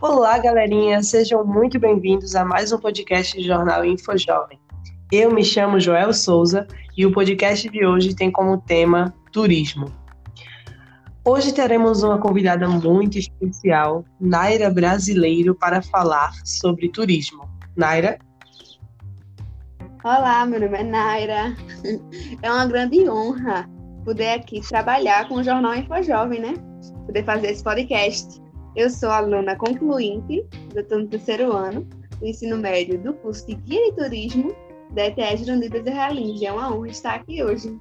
Olá, galerinha, sejam muito bem-vindos a mais um podcast do Jornal InfoJovem. Eu me chamo Joel Souza e o podcast de hoje tem como tema turismo. Hoje teremos uma convidada muito especial, Naira Brasileiro, para falar sobre turismo. Naira? Olá, meu nome é Naira. É uma grande honra poder aqui trabalhar com o Jornal InfoJovem, né? Poder fazer esse podcast. Eu sou aluna concluinte, no terceiro ano do ensino médio do curso de Guia de Turismo da ETS Jurandir Bezerra É uma honra estar aqui hoje.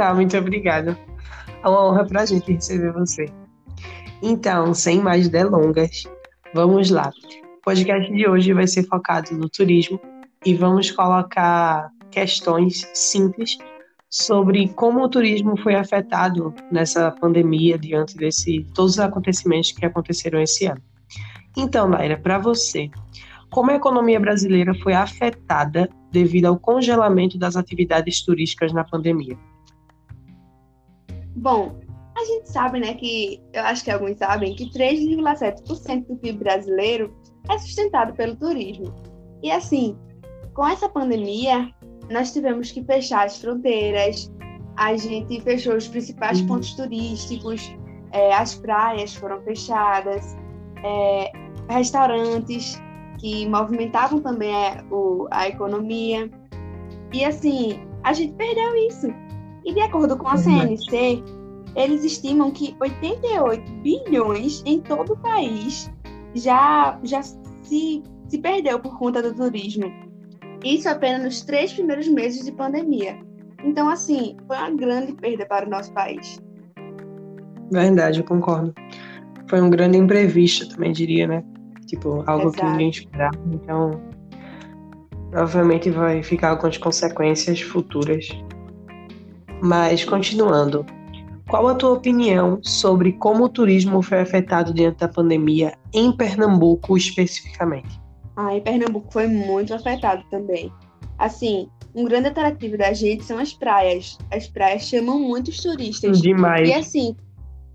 Ah, muito obrigada. É uma honra para a gente receber você. Então, sem mais delongas, vamos lá. O podcast de hoje vai ser focado no turismo e vamos colocar questões simples sobre como o turismo foi afetado nessa pandemia diante de todos os acontecimentos que aconteceram esse ano. Então, Naira, para você, como a economia brasileira foi afetada devido ao congelamento das atividades turísticas na pandemia? Bom, a gente sabe, né, que eu acho que alguns sabem que 3,7% do PIB brasileiro é sustentado pelo turismo. E assim, com essa pandemia, nós tivemos que fechar as fronteiras, a gente fechou os principais uhum. pontos turísticos, é, as praias foram fechadas, é, restaurantes que movimentavam também a, o, a economia. E assim, a gente perdeu isso. E de acordo com a CNC, eles estimam que 88 bilhões em todo o país já, já se, se perdeu por conta do turismo. Isso apenas nos três primeiros meses de pandemia. Então, assim, foi uma grande perda para o nosso país. Verdade, eu concordo. Foi um grande imprevisto, também diria, né? Tipo, algo Exato. que ninguém esperava. Então, provavelmente vai ficar com as consequências futuras. Mas, continuando, qual a tua opinião sobre como o turismo foi afetado diante da pandemia em Pernambuco especificamente? Ah, em Pernambuco foi muito afetado também. Assim, um grande atrativo da gente são as praias. As praias chamam muitos turistas. Demais. E assim,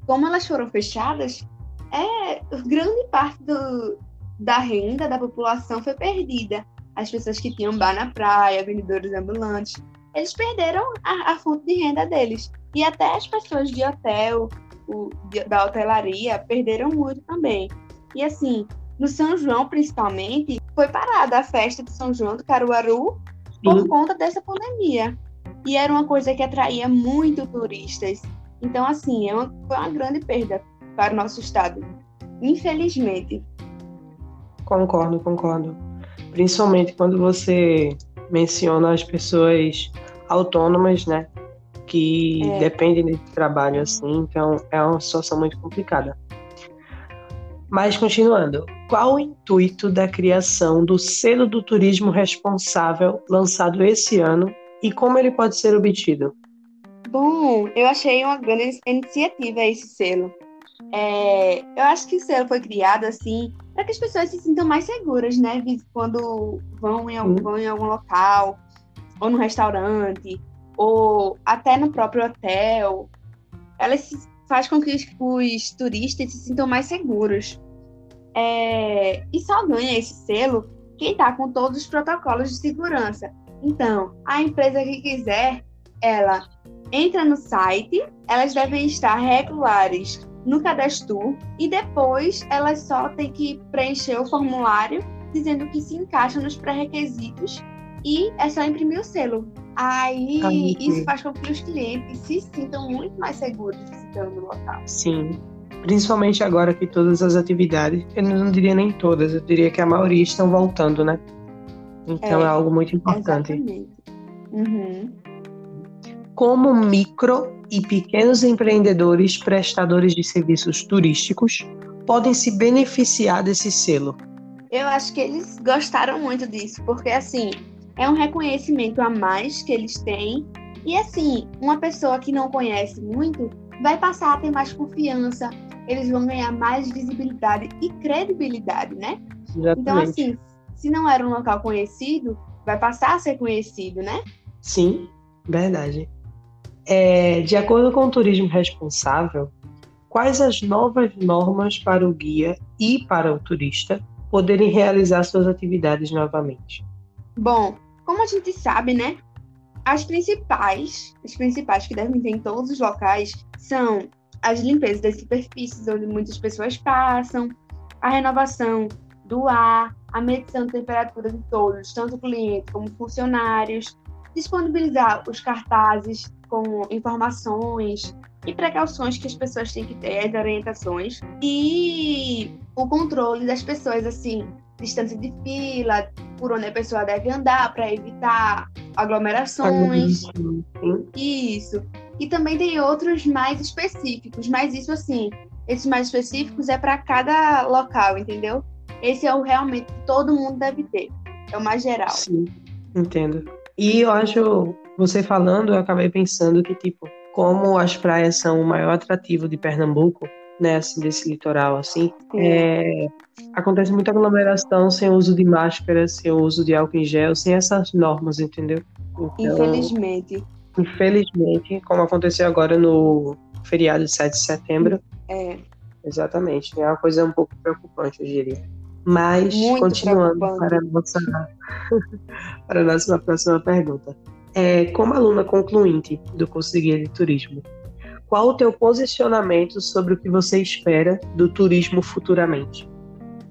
como elas foram fechadas, é grande parte do, da renda da população foi perdida. As pessoas que tinham bar na praia, vendedores ambulantes, eles perderam a, a fonte de renda deles. E até as pessoas de hotel, o, de, da hotelaria, perderam muito também. E assim, no São João, principalmente, foi parada a festa de São João do Caruaru Sim. por conta dessa pandemia. E era uma coisa que atraía muito turistas. Então, assim, é uma, foi uma grande perda para o nosso estado. Infelizmente. Concordo, concordo. Principalmente quando você menciona as pessoas autônomas, né? Que é. dependem desse trabalho, assim. Então, é uma situação muito complicada. Mas continuando, qual o intuito da criação do selo do turismo responsável lançado esse ano e como ele pode ser obtido? Bom, eu achei uma grande iniciativa esse selo. É, eu acho que o selo foi criado assim para que as pessoas se sintam mais seguras, né? Quando vão em, algum, vão em algum local, ou no restaurante, ou até no próprio hotel. Elas faz com que os turistas se sintam mais seguros. É, e só ganha esse selo quem está com todos os protocolos de segurança. Então, a empresa que quiser, ela entra no site, elas devem estar regulares no cadastro e depois elas só têm que preencher o formulário dizendo que se encaixa nos pré-requisitos e é só imprimir o selo. Aí isso faz com que os clientes se sintam muito mais seguros visitando o local. Sim. Principalmente agora que todas as atividades, eu não diria nem todas, eu diria que a maioria estão voltando, né? Então é, é algo muito importante. Exatamente. Uhum. Como micro e pequenos empreendedores prestadores de serviços turísticos podem se beneficiar desse selo? Eu acho que eles gostaram muito disso, porque assim, é um reconhecimento a mais que eles têm. E assim, uma pessoa que não conhece muito vai passar a ter mais confiança, eles vão ganhar mais visibilidade e credibilidade, né? Exatamente. Então, assim, se não era um local conhecido, vai passar a ser conhecido, né? Sim, verdade. É, de acordo com o turismo responsável, quais as novas normas para o guia e para o turista poderem realizar suas atividades novamente? Bom, como a gente sabe, né? As principais, as principais que devem ter em todos os locais são as limpezas das superfícies onde muitas pessoas passam, a renovação do ar, a medição de temperatura de todos, tanto clientes como funcionários, disponibilizar os cartazes com informações e precauções que as pessoas têm que ter, as orientações, e o controle das pessoas, assim, distância de fila, por onde a pessoa deve andar para evitar aglomerações. Isso. E também tem outros mais específicos, mas isso assim, esses mais específicos é para cada local, entendeu? Esse é o realmente que todo mundo deve ter. É o mais geral. Sim, entendo. E eu acho, você falando, eu acabei pensando que, tipo, como as praias são o maior atrativo de Pernambuco, né, assim, desse litoral, assim, é, acontece muita aglomeração sem uso de máscara, sem uso de álcool em gel, sem essas normas, entendeu? Então, infelizmente. Infelizmente, como aconteceu agora no feriado de 7 de setembro. É. Exatamente, é uma coisa um pouco preocupante, eu diria. Mas, Muito continuando para a, nossa, para a nossa próxima pergunta. É, como aluna concluinte do curso de guia de turismo, qual o teu posicionamento sobre o que você espera do turismo futuramente?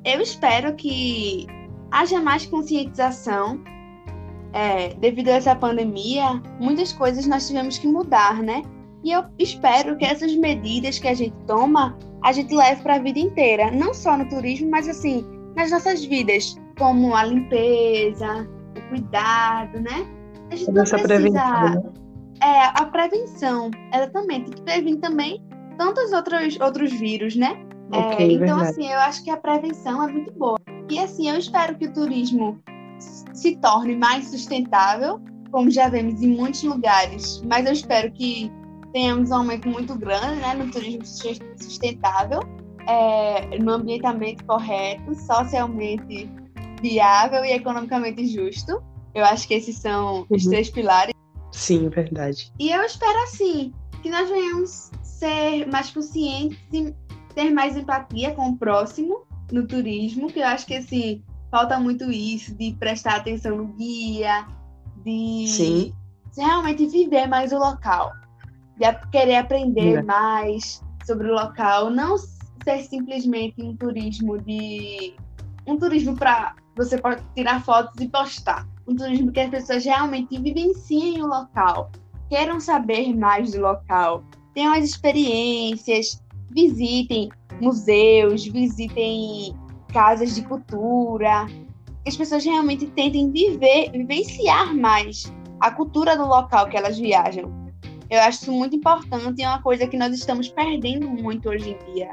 Eu espero que haja mais conscientização. É, devido a essa pandemia, muitas coisas nós tivemos que mudar, né? E eu espero que essas medidas que a gente toma, a gente leve para a vida inteira, não só no turismo, mas assim, nas nossas vidas, como a limpeza, o cuidado, né? A gente não precisa. Né? É, a prevenção, exatamente. Tem que prevenir também tantos outros, outros vírus, né? Okay, é, então, verdade. assim, eu acho que a prevenção é muito boa. E, assim, eu espero que o turismo se torne mais sustentável, como já vemos em muitos lugares, mas eu espero que tenhamos um aumento muito grande né, no turismo sustentável é, no ambientamento correto, socialmente viável e economicamente justo. Eu acho que esses são uhum. os três pilares. Sim, verdade. E eu espero, assim, que nós venhamos ser mais conscientes e ter mais empatia com o próximo no turismo, que eu acho que, assim, falta muito isso, de prestar atenção no guia, de Sim. realmente viver mais o local, de querer aprender é. mais sobre o local, não ser simplesmente um turismo de. um turismo para você pode tirar fotos e postar. Um turismo que as pessoas realmente vivenciem o local, queiram saber mais do local, tenham as experiências, visitem museus, visitem casas de cultura, que as pessoas realmente tentem viver, vivenciar mais a cultura do local que elas viajam. Eu acho isso muito importante e é uma coisa que nós estamos perdendo muito hoje em dia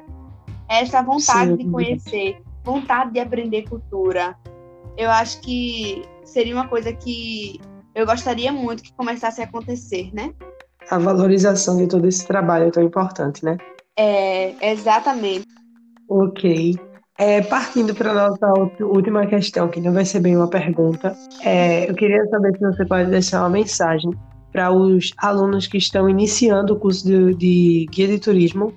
essa vontade Sim. de conhecer, vontade de aprender cultura. Eu acho que seria uma coisa que eu gostaria muito que começasse a acontecer, né? A valorização de todo esse trabalho é tão importante, né? É, exatamente. Ok. É, partindo para a nossa última questão, que não vai ser bem uma pergunta, é, eu queria saber se você pode deixar uma mensagem para os alunos que estão iniciando o curso de, de guia de turismo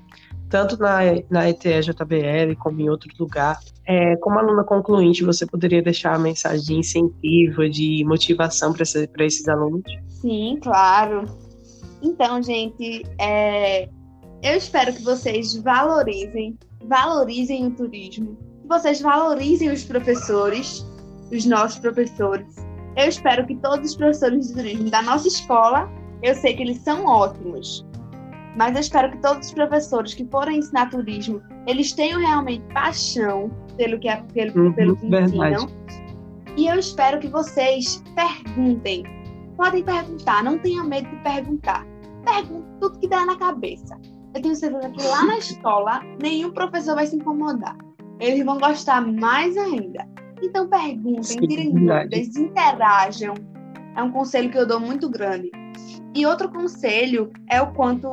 tanto na, na ETE-JBL como em outro lugar. É, como aluna concluinte, você poderia deixar a mensagem de incentivo, de motivação para esse, esses alunos? Sim, claro. Então, gente, é, eu espero que vocês valorizem, valorizem o turismo, que vocês valorizem os professores, os nossos professores. Eu espero que todos os professores de turismo da nossa escola, eu sei que eles são ótimos, mas eu espero que todos os professores que forem ensinar turismo, eles tenham realmente paixão pelo que, é, pelo, uhum, pelo que ensinam. E eu espero que vocês perguntem. Podem perguntar, não tenham medo de perguntar. Pergunte tudo que dá na cabeça. Eu tenho certeza que lá na escola, nenhum professor vai se incomodar. Eles vão gostar mais ainda. Então perguntem, Sim, tirem dúvidas, interajam. É um conselho que eu dou muito grande. E outro conselho é o quanto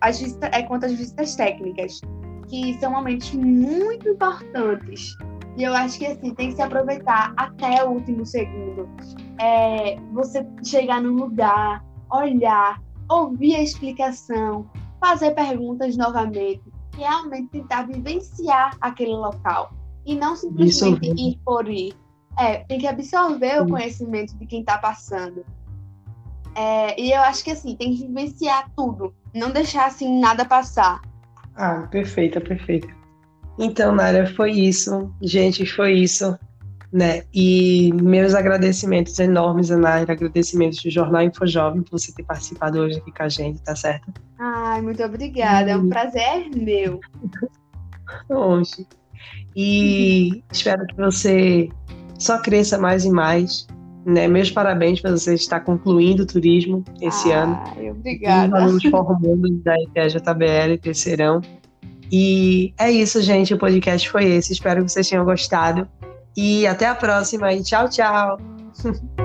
as, é quanto às visitas técnicas, que são momentos muito importantes. E eu acho que assim, tem que se aproveitar até o último segundo. É, você chegar num lugar, olhar, ouvir a explicação, fazer perguntas novamente. realmente tentar vivenciar aquele local e não simplesmente ir por ir. É, tem que absorver Sim. o conhecimento de quem está passando. É, e eu acho que assim, tem que vivenciar tudo, não deixar assim nada passar. Ah, perfeita, perfeita. Então, Nara, foi isso. Gente, foi isso. Né? E meus agradecimentos enormes, Naira, agradecimentos do Jornal Infojovem por você ter participado hoje aqui com a gente, tá certo? Ai, muito obrigada. É um prazer meu. Hoje. E espero que você só cresça mais e mais. Né? Meus parabéns para você estar concluindo o turismo esse Ai, ano. Obrigada. E alunos formando da IPJBL terceirão. E é isso, gente. O podcast foi esse. Espero que vocês tenham gostado. E até a próxima. E tchau, tchau.